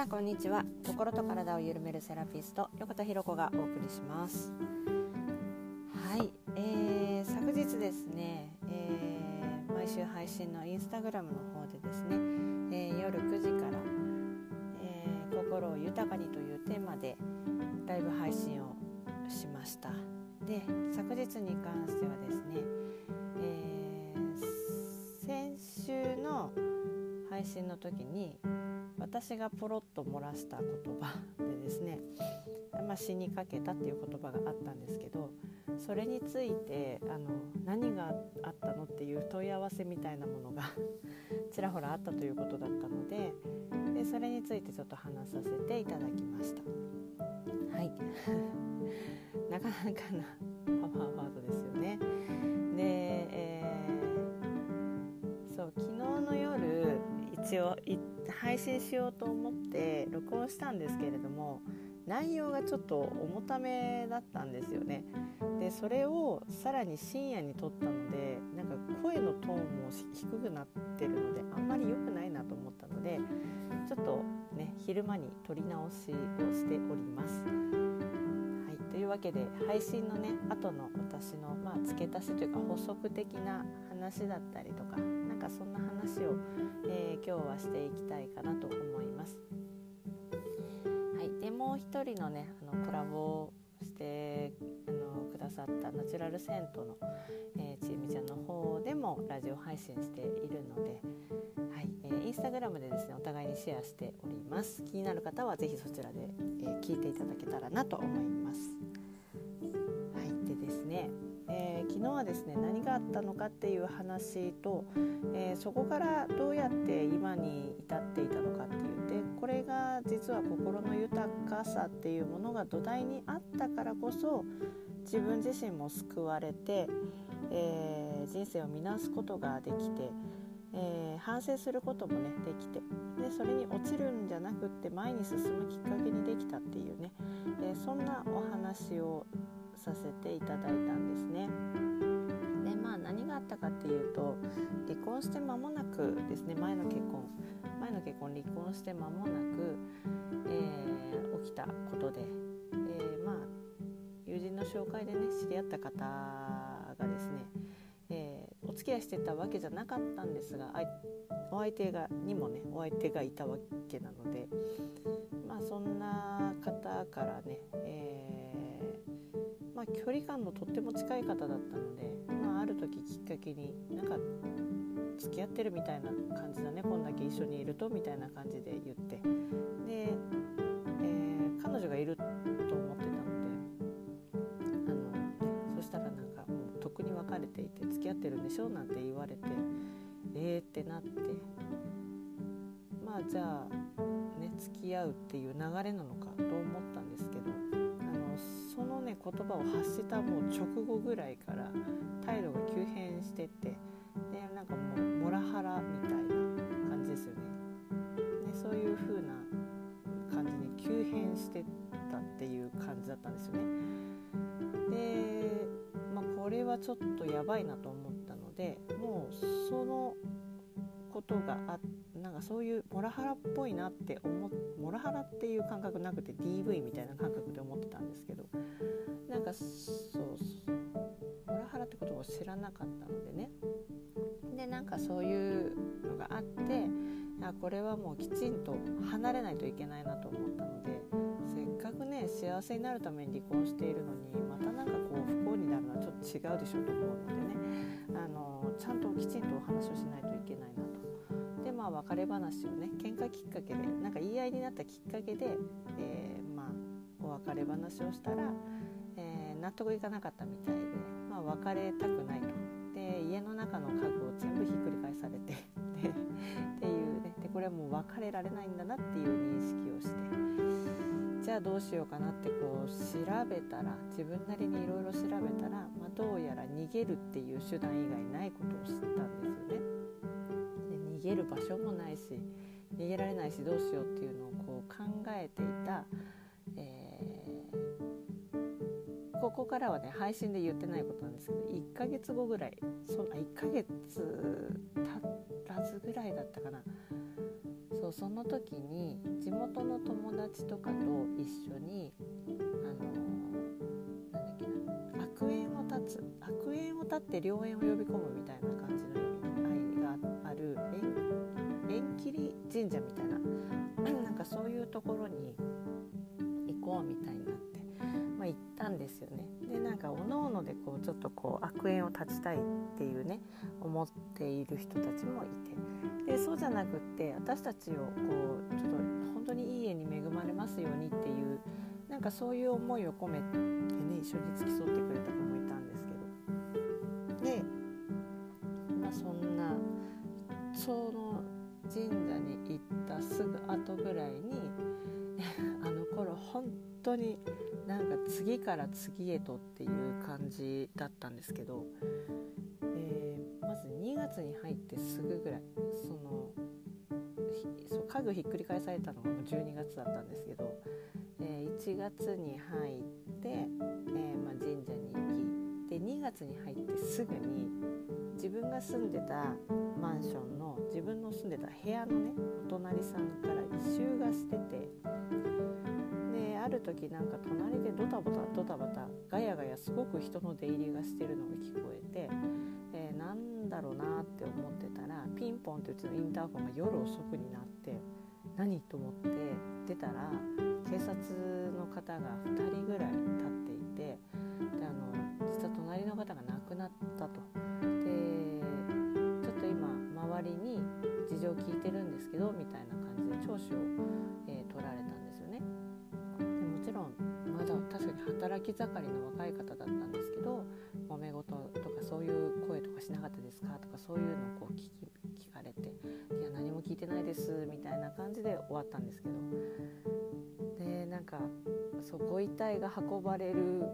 さんこんにちは。心と体を緩めるセラピスト横田博子がお送りします。はい、えー、昨日ですね、えー、毎週配信のインスタグラムの方でですね、えー、夜9時から、えー、心を豊かにというテーマでライブ配信をしました。で昨日に関してはですね、えー、先週の配信の時に私がポロッと漏らした言葉でですね、まあ、死にかけたっていう言葉があったんですけどそれについてあの何があったのっていう問い合わせみたいなものが ちらほらあったということだったのででそれについてちょっと話させていただきました。はい なかなかなパワーワードですよね。で、えー、そう昨日の夜一応配信しようと思って録音したんですけれども内容がちょっと重ためだったんですよねでそれをさらに深夜に撮ったのでなんか声のトーンも低くなってるのであんまり良くないなと思ったのでちょっとね昼間に撮り直しをしております。はい、というわけで配信のね後の私の、まあ、付け足しというか補足的な話だったりとかなんかそんな話を、えー、今日はしていきたいかなと思います。はい、でもう一人のねあのコラボしてあのくさったナチュラル銭湯の、えー、ちえみちゃんの方でもラジオ配信しているので、はいえー、インスタグラムでですねお互いにシェアしております。気になる方は是非そちらで、えー、聞いていただけたらなと思います。はいでですねえー、昨日はですね何があったのかっていう話と、えー、そこからどうやって今に至っていたのかっていうでこれが実は心の豊かさっていうものが土台にあったからこそ自分自身も救われて、えー、人生を見直すことができて、え反省することもねできてでそれに落ちるんじゃなくって前に進むきっかけにできたっていうね、えそんなお話をさせていただいたんですね。でまあ何があったかっていうと離婚して間もなくですね前の結婚前の結婚離婚して間もなく、えー、起きたことで、の紹介でね知り合った方がですね、えー、お付き合いしてたわけじゃなかったんですがお相手がにもねお相手がいたわけなのでまあそんな方からね、えーまあ、距離感のとっても近い方だったので、まあ、ある時きっかけになんか付き合ってるみたいな感じだねこんだけ一緒にいるとみたいな感じで言って。で、えー、彼女がいるていて付き合ってるんでしょ？なんて言われてえーってなってまあじゃあね付き合うっていう流れなのかと思ったんですけどあのそのね言葉を発したもう直後ぐらいから態度が急変してってでなんかもうモラハラみたいな感じですよね。でそういう風な感じに急変してたっていう感じだったんですよね。で、これはちょっとやばいなと思ったのでもうそのことがあなんかそういうモラハラっぽいなって思モラハラっていう感覚なくて DV みたいな感覚で思ってたんですけどなんかそうモラハラってことを知らなかったのでね。でなんかそういうのがあってあこれはもうきちんと離れないといけないなと思ったのでせっかくね幸せになるために離婚しているのにまたなんかこう不幸になるのはちょっと違うでしょうと思うのでねあのちゃんときちんとお話をしないといけないなと。でまあ別れ話をね喧嘩きっかけでなんか言い合いになったきっかけで、えー、まあお別れ話をしたらえ納得いかなかったみたいで、まあ、別れたくないとで家の中の家具を全部ひっくり返されて っていうこれはもう別れられないんだなっていう認識をしてじゃあどうしようかなってこう調べたら自分なりにいろいろ調べたら、まあ、どうやら逃げるっていう手段以外ないことを知ったんですよね。で逃げる場所もないし逃げられないしどうしようっていうのをこう考えていた、えーここからはね配信で言ってないことなんですけど1ヶ月後ぐらいそんな1ヶ月経たずぐらいだったかなその時に地元の友達とかと一緒にあのなんだっけな悪縁を断つ悪縁を断って良縁を呼び込むみたいな感じの意味合いがある縁切り神社みたいななんかそういうところに行こうみたいになって、んですよね。でなんかおのおのでこうちょっとこう悪縁を断ちたいっていうね思っている人たちもいてでそうじゃなくって私たちをこうちょっと本当にいい家に恵まれますようにっていうなんかそういう思いを込めてね一緒に付き添ってくれた子もいたんですけどで、まあ、そんなその神社に行ったすぐ後ぐらいに あの頃本当当になんか次から次へとっていう感じだったんですけど、えー、まず2月に入ってすぐぐらいそのそう家具ひっくり返されたのが12月だったんですけど、えー、1月に入って、えー、まあ、神社に行きで2月に入ってすぐに自分が住んでたマンションの自分の住んでた部屋のねお隣さんから異臭がしててる時なんか隣でドタバタドタバタガヤガヤすごく人の出入りがしてるのが聞こえて、えー、なんだろうなって思ってたらピンポンってうちのインターホンが夜遅くになって何と思って出たら警察の方が2人ぐらい立っていてであの実は隣の方が亡くなったと。でちょっと今周りに事情を聞いてるんですけどみたいな感じで聴取を、えー、取られたんですよね。確かに働き盛りの若い方だったんですけど揉め事とかそういう声とかしなかったですかとかそういうのをこう聞き聞かれて「いや何も聞いてないです」みたいな感じで終わったんですけどでなんかそうご遺体が運ばれる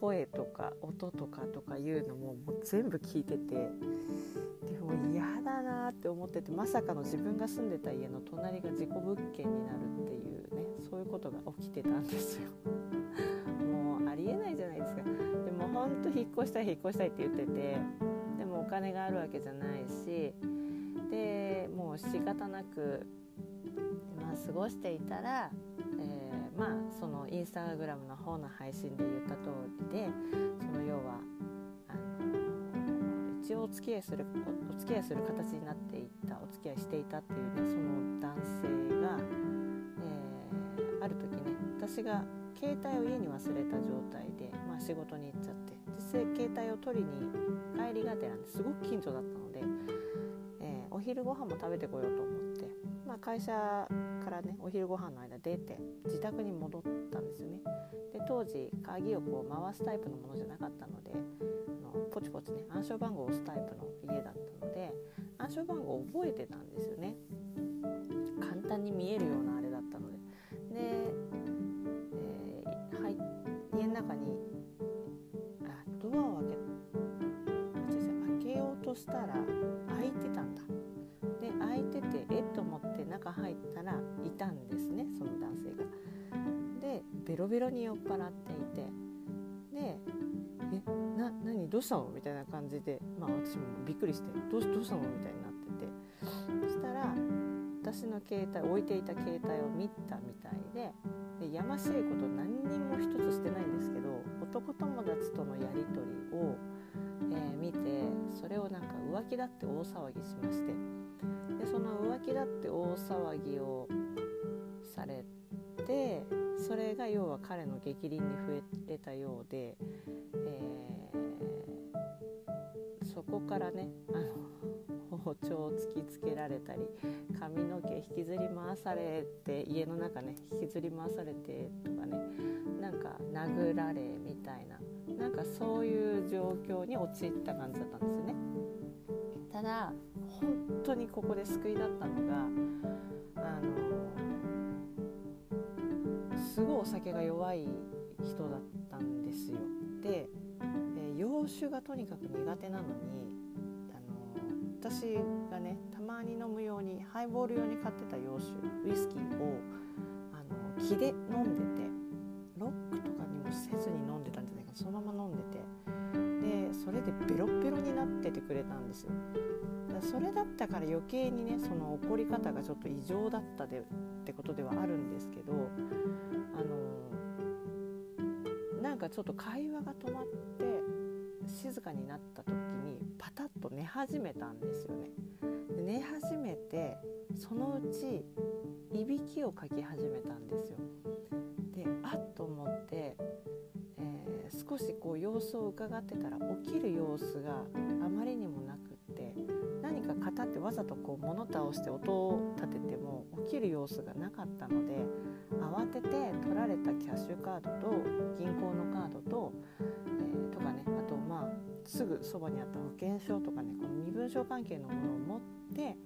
声とか音とかとかいうのももう全部聞いててでも嫌だなって思っててまさかの自分が住んでた家の隣が事故物件になるっていうねそういうことが起きてたんですよ。りえないじゃないですか。でもほんと引っ越したい引っ越したいって言っててでもお金があるわけじゃないしでもう仕方なく、まあ、過ごしていたら、えー、まあそのインスタグラムの方の配信で言った通りでその要はあの一応お付き合いするお付き合いする形になっていったお付き合いしていたっていうねその男性が、えー、ある時ね私が携帯を家に忘れた状態で、まあ、仕事に行っちゃって。実際携帯を取りに帰りがてらすごく近所だったので、えー、お昼ご飯も食べてこようと思って、まあ、会社からねお昼ご飯の間出て自宅に戻ったんですよね。で当時鍵をこう回すタイプのものじゃなかったのであのポチポチね暗証番号を押すタイプの家だったので暗証番号を覚えてたんですよね。簡単に見えるようなあれだったので。で家の中にあドアを開け開けようとしたら開いてたんだ。で開いててえっと思って中入ったらいたんですねその男性が。でベロベロに酔っ払っていて。で「えな何どうしたの?」みたいな感じでまあ私もびっくりして「どうどうしたの?」みたいになってて。そしたら私の携帯置いていた携帯を見たみたいででやましいこと何にも一つしてないんですけど男友達とのやり取りを、えー、見てそれをなんか浮気だって大騒ぎしまして。でその浮気だって大騒ぎをされてそれが要は彼の逆鱗に触れたようで、えー、そこからねあの包丁を突きつけられたり髪の毛引きずり回されて家の中ね引きずり回されてとかねなんか殴られみたいななんかそういう状況に陥った感じだったんですよね。ただ本当にここで救いだったのがあのすごいお酒が弱い人だったんですよ。で、えー、洋酒がとにかく苦手なのに私がねたまに飲むようにハイボール用に買ってた洋酒ウイスキーをあの木で飲んでてロックとかにもせずに飲んでたんじゃないかそのまま飲んでて。でそれでベロベロになっててくれたんですよ。それだったから余計にねその怒り方がちょっと異常だったでってことではあるんですけどあのなんかちょっと会話が止まって静かになった時と寝始めたんですよね。で寝始めてそのうちいびきをかき始めたんですよ。であっと思って、えー、少しこう様子を伺ってたら起きる様子があまりにもなく何か肩ってわざとこう物倒して音を立てても起きる様子がなかったので慌てて取られたキャッシュカードと銀行のカードと、えー、とかねあとまあすぐそばにあった保険証とかねこの身分証関係のものを持って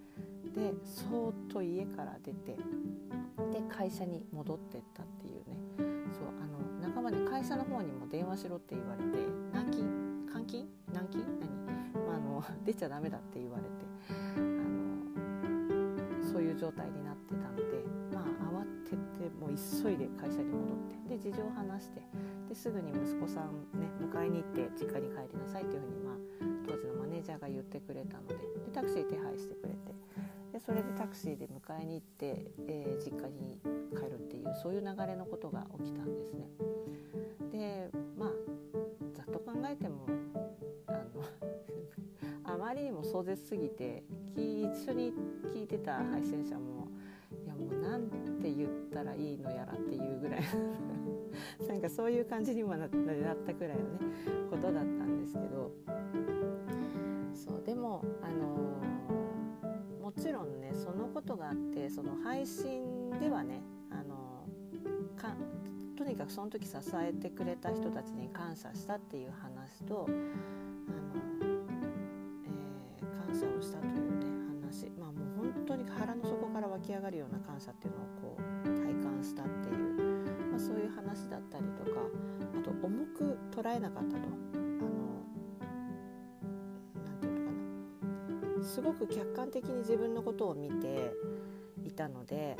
でそーっと家から出てで会社に戻ってったっていうね。そうあの仲間で会社の方にも電話しろって言われて軟禁監禁軟禁何、あ、の出ちゃダメだって言われてあのそういう状態になってたのでまあ慌ててもう急いで会社に戻ってで事情を話してですぐに息子さんね迎えに行って実家に帰りなさいっていうふうに、まあ、当時のマネージャーが言ってくれたのででタクシー手配してくれてでそれでタクシーで迎えに行って、えー、実家に帰るっていうそういう流れのことが起きたんですね。でまあざっと考えてもあまりにも壮絶すぎて一緒に聞いてた配信者もいやもうなんて言ったらいいのやらっていうぐらい なんかそういう感じにもなったくらいのねことだったんですけど。そうでもあのー、もちろんねそのことがあってその配信ではねあのー、かとにかくその時支えてくれた人たちに感謝したっていう話とをしたというね話。まあもう本当に腹の底から湧き上がるような感謝っていうのをこう体感したっていう。そういう話だったりとかあと重く捉えなかったと。あの何て言うのかな。すごく客観的に自分のことを見ていたので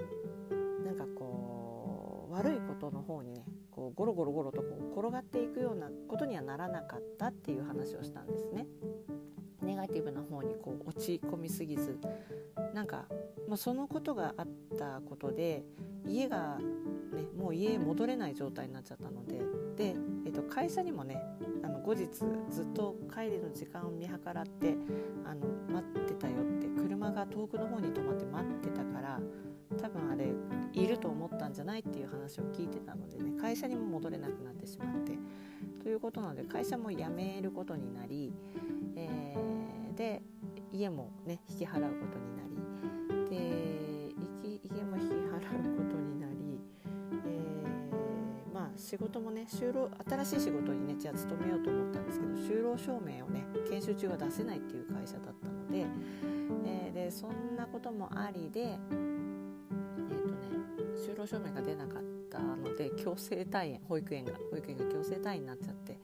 なんかこう悪いことの方にねこうゴロゴロゴロとこう転がっていくようなことにはならなかったっていう話をしたんですね。ネガティブな方にこう落ち込みすぎずなんか、まあ、そのことがあったことで家がね、もう家へ戻れない状態になっちゃったのでで、えー、と会社にもねあの後日ずっと帰りの時間を見計らってあの待ってたよって車が遠くの方に止まって待ってたから多分あれいると思ったんじゃないっていう話を聞いてたのでね会社にも戻れなくなってしまってということなので会社も辞めることになり、えー、で家もね引き払うことになりで家も引き払うことになりえー、まあ仕事もね就労新しい仕事にねじゃあ勤めようと思ったんですけど就労証明をね研修中は出せないっていう会社だったので,、えー、でそんなこともありでえっ、とね就労証明が出なかったので強制退園保育園が保育園が強制退園になっちゃって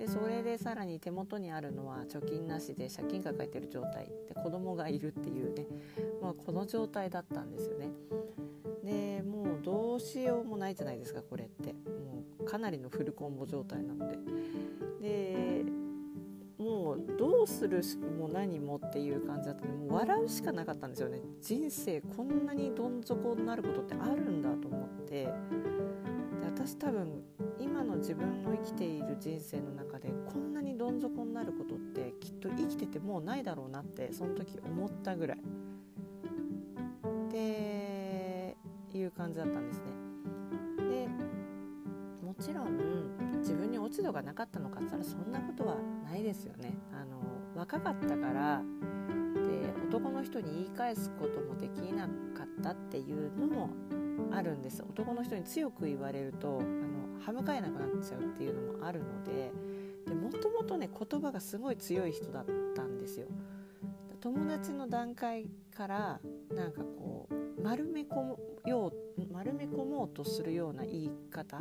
でそれでさらに手元にあるのは貯金なしで借金抱えてる状態で子供がいるっていうね、まあ、この状態だったんですよね。でもうどうしようもないじゃないですかこれって。もうかなりのフルコンボ状態なので。でもうどうするも何もっていう感じだったのでもう笑うしかなかったんですよね。人生こんなにどん底になることってあるんだと思って。で私多分今の自分の生きている人生の中でこんなにどん底になることってきっと生きててもうないだろうなってその時思ったぐらい。でいう感じだったんですね。でもちろん自分に落ち度がなかったのかって言ったらそんなことはないですよね。あの若かったから男の人に言い返すこともできなかったっていうのもあるんです。男の人に強く言われるとあの歯向かえなくなっちゃうっていうのもあるので。でもともとね言葉がすごい強い人だったんですよ。友達の段階からなんかこう丸め込むよう丸め込もうとするような言い方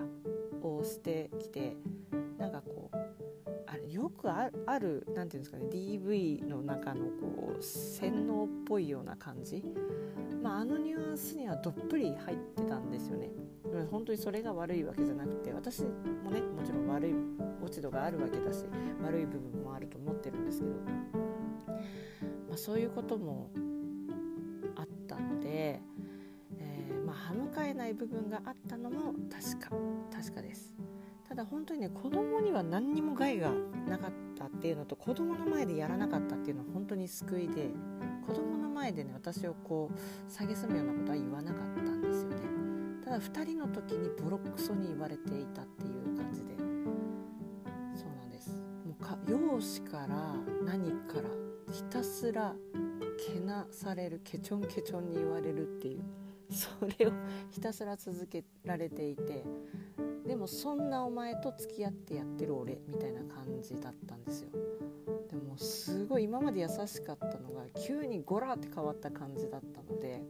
をしてきてよくある何て言うんですかね DV の中のこう洗脳っぽいような感じ、まあ、あのニュアンスにはどっぷり入ってたんですよね。本当にそれが悪いわけじゃなくて私もねもちろん悪い落ち度があるわけだし悪い部分もあると思ってるんですけど、まあ、そういうこともあったので、えー、まあ、歯向かえない部分があったのも確か確かです。ただ本当にね子供には何にも害がなかったっていうのと子供の前でやらなかったっていうのは本当に救いで子供の前でね私をこう蔑むようなことは言わなかったんですよね。ただ2人の時にボロクソに言われていたっていう感じで。そうなんです。もうか容姿から何からひたすらけなされるケチョンケチョンに言われるっていう。それをひたすら続けられていて。でもそんなお前と付き合ってやってる俺みたいな感じだったんですよ。でもすごい今まで優しかったのが急にゴラって変わった感じだったので。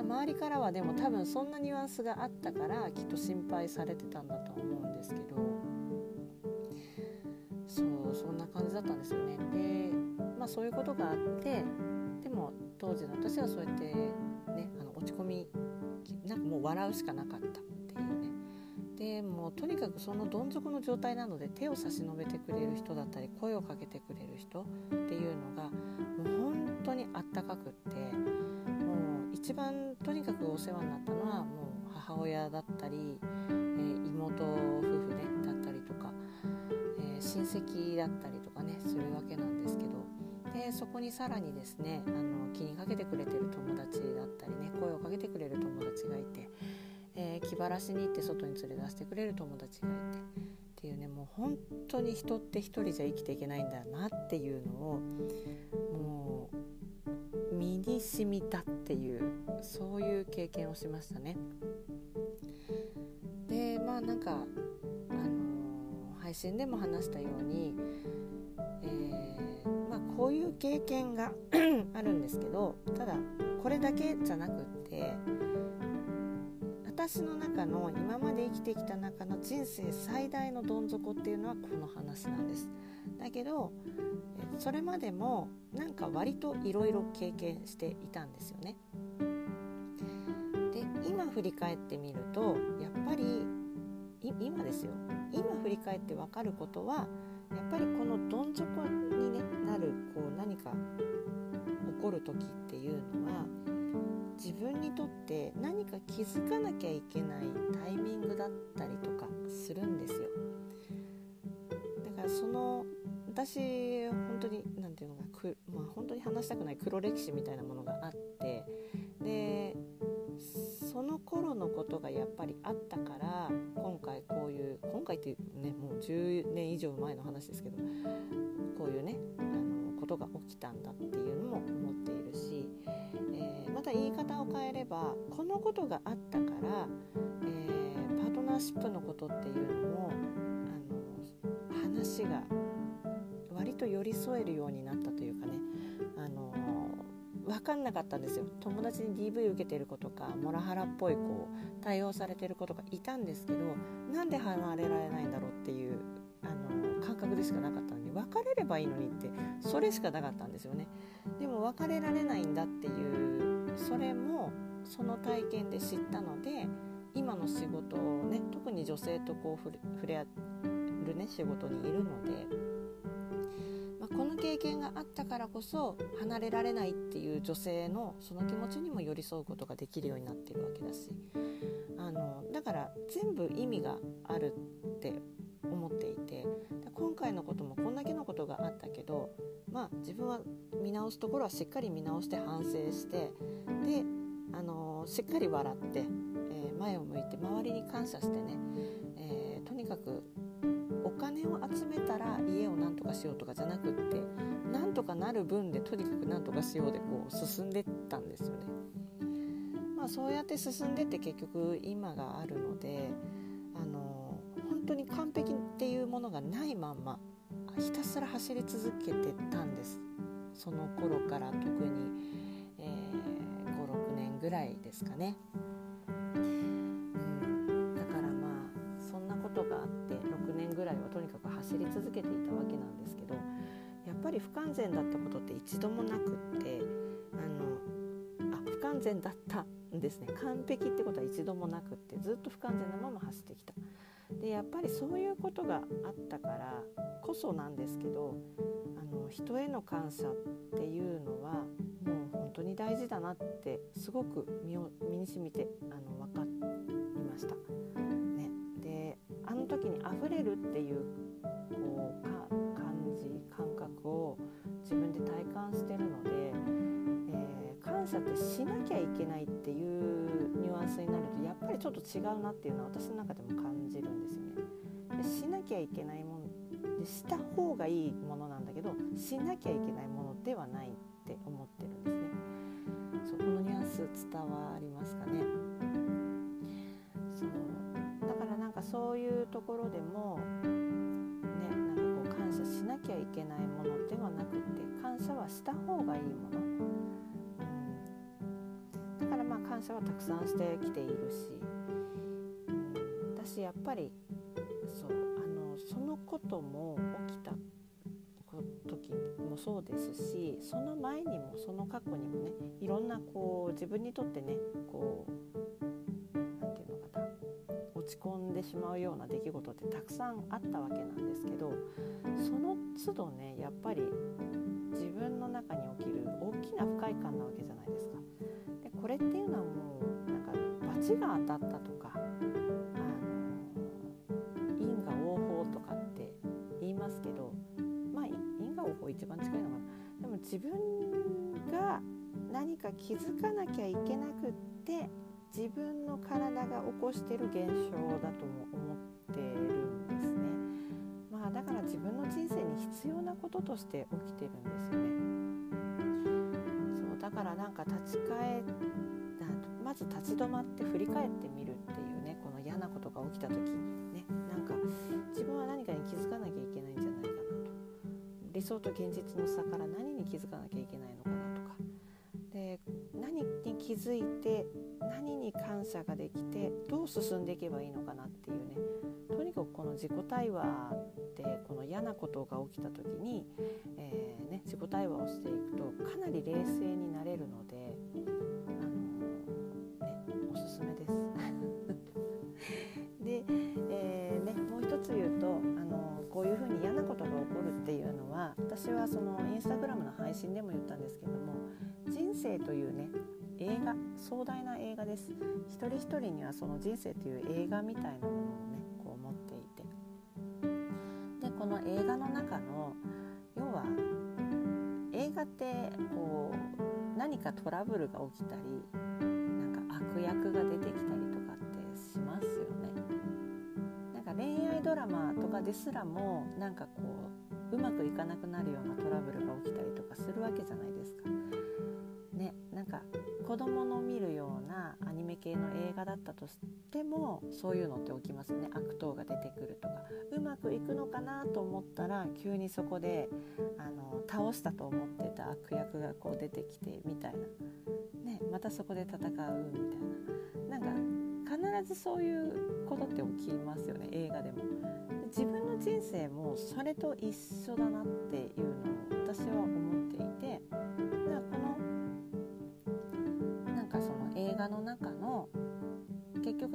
周りからはでも多分そんなニュアンスがあったからきっと心配されてたんだとは思うんですけど。そうそんな感じだったんですよね。でまあそういうことがあってでも当時の私はそうやってねあの落ち込みなんかもう笑うしかなかった。でもうとにかくそのどん底の状態なので手を差し伸べてくれる人だったり声をかけてくれる人っていうのがもう本当にあったかくってもう一番とにかくお世話になったのはもう母親だったり、えー、妹夫婦ねだったりとか、えー、親戚だったりとかねするわけなんですけどでそこにさらにですねあの気にかけてくれてる友達だったりね声をかけてくれる友達がいて。気晴らしに行って外に連れ出してくれる友達がいてっていうねもう本当に人って一人じゃ生きていけないんだなっていうのをもう身に染みたっていうそういう経験をしましたね。でまあなんか、あのー、配信でも話したように、えー、まあ、こういう経験が あるんですけどただこれだけじゃなくって私の中の今まで生きてきた中の人生最大のどん底っていうのはこの話なんです。だけどそれまでもなんか割といろいろ経験していたんですよね。で今振り返ってみるとやっぱり今ですよ。今振り返って分かることはやっぱりこのどん底に、ね、なるこう何か起こる時っていうのは自分にとって何か気づかなきゃいけないタイミングだったりとかするんですよ。だからその私本当に何て言うのかく、まあ、本当に話したくない黒歴史みたいなものがあってでその頃のことがやっぱりあったから今回こういう今回ってねもう10年以上前の話ですけどこういうねあのことが起きたんだっていうのも思っているしまた言い方を変えればこのことがあったから、えー、パートナーシップのことっていうのもあの話が割と寄り添えるようになったというかね。あの分かんなかったんですよ。友達に DV 受けてる子とかモラハラっぽい子を対応されてる子とかいたんですけどなんで離れられないんだろうっていうあの感覚でしかなかったのに別れればいいのにってそれしかなかったんですよね。でも別れられないんだっていうそれもその体験で知ったので今の仕事をね特に女性とこう触れ合るね仕事にいるので、まあ、この経験があったからこそ離れられないっていう女性のその気持ちにも寄り添うことができるようになっているわけだしあのだから全部意味があるって思っていて今回のこともこんだけのことがあったけどまあ自分は見直すところはしっかり見直して反省してで、あのー、しっかり笑って、えー、前を向いて周りに感謝してね、えー、とにかくお金を集めたら家をなんとかしようとかじゃなくってなんとかなる分でとにかくなんとかしようでこう進んでったんですよね。まあ、そうやって進んでって結局今があるので、あの当に完璧っていうものがないまんまひたすら走り続けてたんです。その頃から特に、えー、56年ぐらいですかね、うん、だからまあそんなことがあって6年ぐらいはとにかく走り続けていたわけなんですけどやっぱり不完全だったことって一度もなくってあのあ不完全だったんですね。完璧ってことは一度もなくってずっと不完全なまま走ってきた。でやっぱりそういうことがあったからこそなんですけどあの人への感謝っていうのはもう本当に大事だなってすごく身を身にしみてあの分かりました。ね、であの時に溢れるっていうこうか感じ感覚を自分で体感してるので、えー、感謝ってしなきゃいけないっていうニュアンスになるとやっぱりちょっと違うなっていうのは私の中でも感じるんですよね。でしなきゃいけないものでした方がいいものなんだけどしなきゃいけないものではないって思ってるんですね。そこのニュアンス伝わりますかね？そうだからなんかそういうところでもねなんかこう感謝しなきゃいけないものではなくて感謝はした方がいいもの。だからまあ感謝はたくさんしてきているし、うん、私やっぱりそうあのそのことも起きた時もそうですしその前にもその過去にもねいろんなこう自分にとってねこう何て言うのかな落ち込んでしまうような出来事ってたくさんあったわけなんですけどその都度ねやっぱり自分の中に起きる大きな不快感なわけじゃないですか。でこれっていうのはもうなんか罰が当たったとか因果応報とかって言いますけどまあ因果応報一番近いのかなでも自分が何か気づかなきゃいけなくって自分の体が起こしてる現象だとも思ってるだから自分の人生に必要なこととして起きてるんですよね。そうだからなんか立ち返まず立ち止まって振り返ってみるっていうねこの嫌なことが起きた時にね。なんか自分は何かに気づかなきゃいけないんじゃないかなと。理想と現実の差から何に気づかなきゃいけないのかなとか。で何に気づいて何に感謝ができてどう進んでいけばいいのかなっていうね。この自己対話ってこの嫌なことが起きた時に、えー、ね、自己対話をしていくとかなり冷静になれるので、あの、ね、おすすめです。で、えー、ね、もう一つ言うと、あの、こういうふうに嫌なことが起こるっていうのは私はそのインスタグラムの配信でも言ったんですけども人生というね映画壮大な映画です一人一人にはその人生という映画みたいなものをねの映画の中の要は映画ってこう何かトラブルが起きたりなんか悪役が出てきたりとかってしますよねなんか恋愛ドラマとかですらもなんかこううまくいかなくなるようなトラブルが起きたりとかするわけじゃないですか。ね、なんか子供系の映画だったとしてもそういうのって起きますね。悪党が出てくるとか。うまくいくのかなと思ったら急にそこであの倒したと思ってた悪役がこう出てきてみたいな、ね、またそこで戦うみたいな。なんか必ずそういうことって起きますよね。映画でも。自分の人生もそれと一緒だなっていうのを私は思っていて。このなんかその映画の中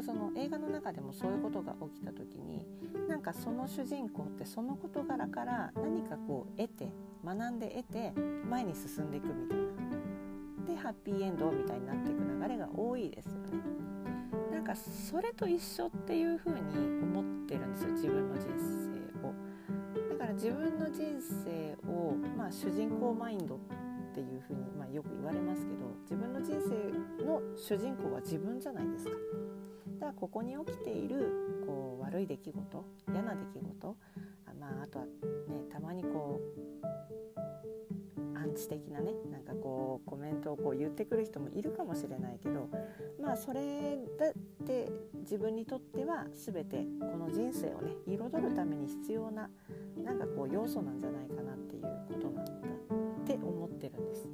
その映画の中でもそういうことが起きた時になんかその主人公ってその事柄から何かこう得て学んで得て前に進んでいくみたいな。でハッピーエンドみたいになっていく流れが多いですよね。なんかそれと一緒っていう風に思ってるんですよ自分の人生を。だから自分の人生を、まあ、主人公マインドっていう風に、まあ、よく言われますけど自分の人生の主人公は自分じゃないですか。だからここに起きているこう悪い出来事嫌な出来事あ,、まあ、あとはねたまにこうアンチ的なねなんかこうコメントをこう言ってくる人もいるかもしれないけどまあそれだって自分にとっては全てこの人生をね彩るために必要ななんかこう要素なんじゃないかなっていうことなんだって思ってるんです。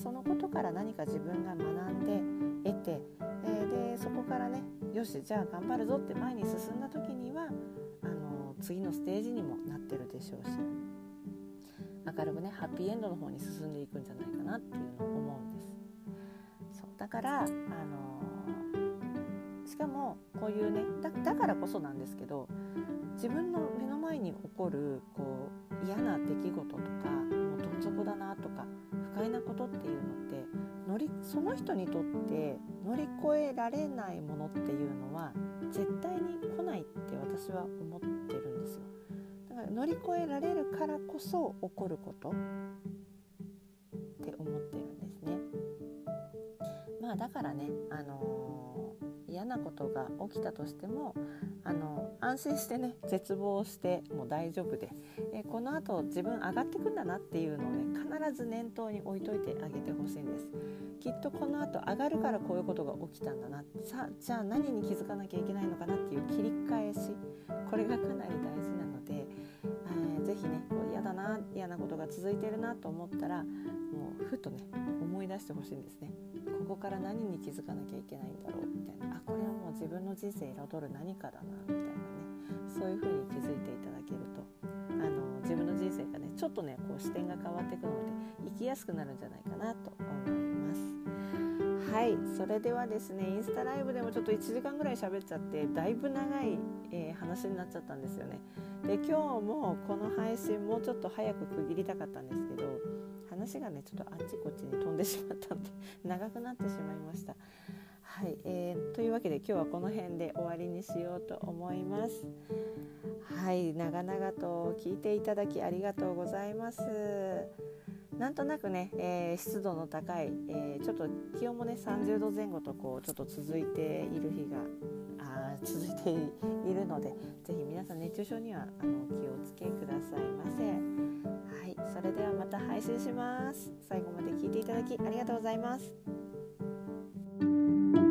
そのことから何か自分が学んで得て、えー、でそこからねよしじゃあ頑張るぞって前に進んだ時にはあの次のステージにもなってるでしょうし明るくねハッピーエンドの方に進んでいくんじゃないかなっていうのを思うんです。そうだからあのしかもこういうねだからこそなんですけど自分の目の前に起こるこう嫌な出来事とかもうどん底だなとか不快なことっていうのって乗りその人にとって乗り越えられないものっていうのは絶対に来ないって私は思ってるんですよ。だから乗り越えられるからこそ起こることって思ってるんですね。まあだからねあのー、嫌なことが起きたとしてもあの安心してね絶望しても大丈夫で、えこのあと自分上がってくんだなっていうのをね必ず念頭に置いといてあげてほしいんです。きっとこのあと上がるからこういうことが起きたんだな。さあじゃあ何に気づかなきゃいけないのかなっていう切り返し。これがかなり大事なので、えー、ぜひねこう嫌だな嫌なことが続いてるなと思ったらもうふとね思い出してほしいんですね。ここから何に気づかなきゃいけないんだろうみたいな。あこれはもう自分の人生彩る何かだなみたいなね。そういう風に気づいていただ自分の人生がねちょっとねこう視点が変わっていくので生きやすくなるんじゃないかなと思います。はいそれではですねインスタライブでもちょっと1時間ぐらい喋っちゃってだいぶ長い、えー、話になっちゃったんですよね。で今日もこの配信もうちょっと早く区切りたかったんですけど話がねちょっとあっちこっちに飛んでしまったので長くなってしまいました。はい、えー、というわけで今日はこの辺で終わりにしようと思います。はい長々と聞いていただきありがとうございます。なんとなくね、えー、湿度の高い、えー、ちょっと気温もね30度前後とこうちょっと続いている日があ続いているのでぜひ皆さん熱中症にはあの気をつけくださいませ。はいそれではまた配信します。最後まで聞いていただきありがとうございます。Música